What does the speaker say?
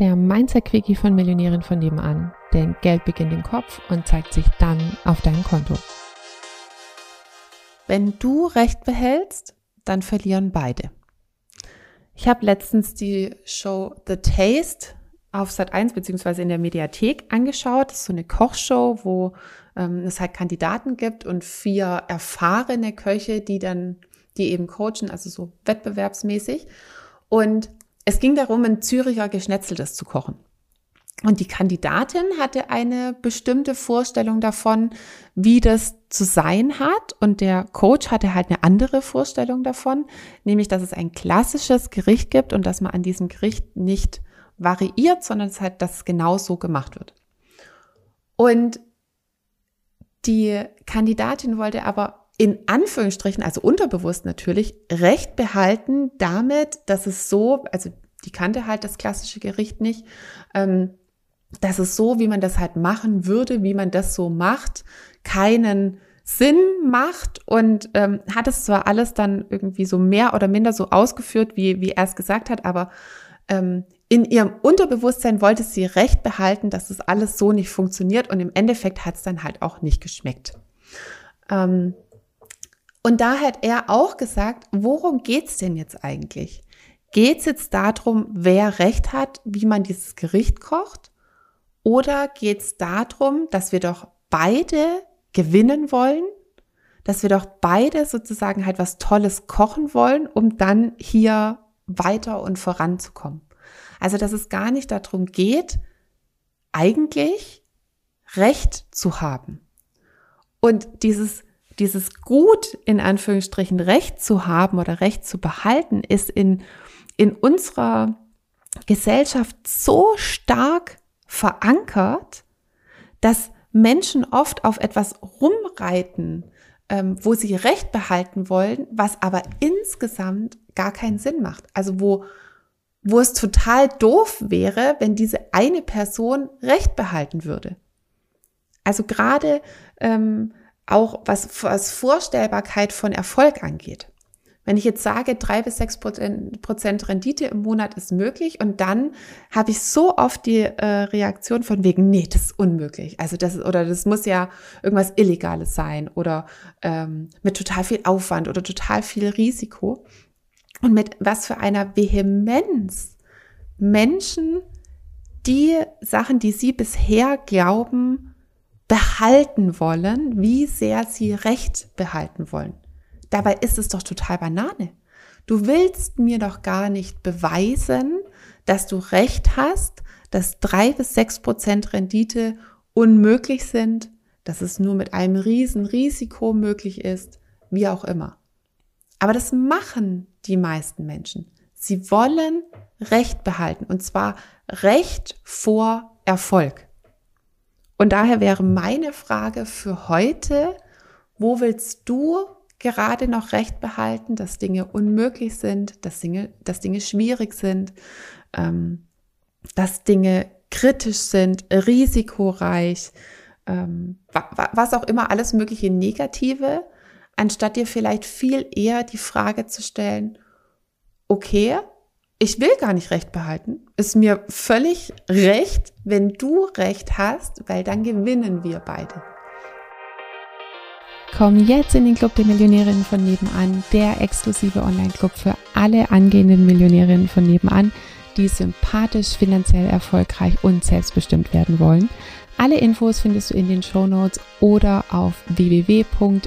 der Mindset-Quickie von Millionären von nebenan. Denn Geld beginnt im Kopf und zeigt sich dann auf deinem Konto. Wenn du Recht behältst, dann verlieren beide. Ich habe letztens die Show The Taste auf Sat 1 beziehungsweise in der Mediathek angeschaut. Das ist so eine Kochshow, wo ähm, es halt Kandidaten gibt und vier erfahrene Köche, die dann, die eben coachen, also so wettbewerbsmäßig. Und es ging darum, ein Züricher Geschnetzeltes zu kochen. Und die Kandidatin hatte eine bestimmte Vorstellung davon, wie das zu sein hat. Und der Coach hatte halt eine andere Vorstellung davon, nämlich, dass es ein klassisches Gericht gibt und dass man an diesem Gericht nicht variiert, sondern es halt, dass es genau so gemacht wird. Und die Kandidatin wollte aber in Anführungsstrichen, also unterbewusst natürlich, Recht behalten damit, dass es so, also die kannte halt das klassische Gericht nicht, ähm, dass es so, wie man das halt machen würde, wie man das so macht, keinen Sinn macht und ähm, hat es zwar alles dann irgendwie so mehr oder minder so ausgeführt, wie, wie er es gesagt hat, aber ähm, in ihrem Unterbewusstsein wollte sie recht behalten, dass das alles so nicht funktioniert und im Endeffekt hat es dann halt auch nicht geschmeckt. Ähm, und da hat er auch gesagt, worum geht's denn jetzt eigentlich? Geht's jetzt darum, wer recht hat, wie man dieses Gericht kocht? Oder geht es darum, dass wir doch beide gewinnen wollen, dass wir doch beide sozusagen halt was Tolles kochen wollen, um dann hier weiter und voranzukommen. Also, dass es gar nicht darum geht, eigentlich Recht zu haben. Und dieses, dieses Gut in Anführungsstrichen Recht zu haben oder Recht zu behalten, ist in, in unserer Gesellschaft so stark verankert, dass Menschen oft auf etwas rumreiten, ähm, wo sie Recht behalten wollen, was aber insgesamt gar keinen Sinn macht. Also wo, wo es total doof wäre, wenn diese eine Person Recht behalten würde. Also gerade ähm, auch was, was Vorstellbarkeit von Erfolg angeht. Wenn ich jetzt sage, drei bis sechs Prozent Rendite im Monat ist möglich und dann habe ich so oft die äh, Reaktion von wegen, nee, das ist unmöglich. Also das oder das muss ja irgendwas Illegales sein oder ähm, mit total viel Aufwand oder total viel Risiko. Und mit was für einer Vehemenz Menschen die Sachen, die sie bisher glauben, behalten wollen, wie sehr sie Recht behalten wollen. Dabei ist es doch total Banane. Du willst mir doch gar nicht beweisen, dass du recht hast, dass drei bis sechs Prozent Rendite unmöglich sind, dass es nur mit einem riesen Risiko möglich ist, wie auch immer. Aber das machen die meisten Menschen. Sie wollen Recht behalten und zwar Recht vor Erfolg. Und daher wäre meine Frage für heute, wo willst du gerade noch Recht behalten, dass Dinge unmöglich sind, dass Dinge, dass Dinge schwierig sind, ähm, dass Dinge kritisch sind, risikoreich, ähm, was auch immer alles mögliche Negative, anstatt dir vielleicht viel eher die Frage zu stellen, okay, ich will gar nicht Recht behalten, ist mir völlig recht, wenn du Recht hast, weil dann gewinnen wir beide. Komm jetzt in den Club der Millionärinnen von nebenan, der exklusive Online-Club für alle angehenden Millionärinnen von nebenan, die sympathisch, finanziell erfolgreich und selbstbestimmt werden wollen. Alle Infos findest du in den Show Notes oder auf www.m-vn.de.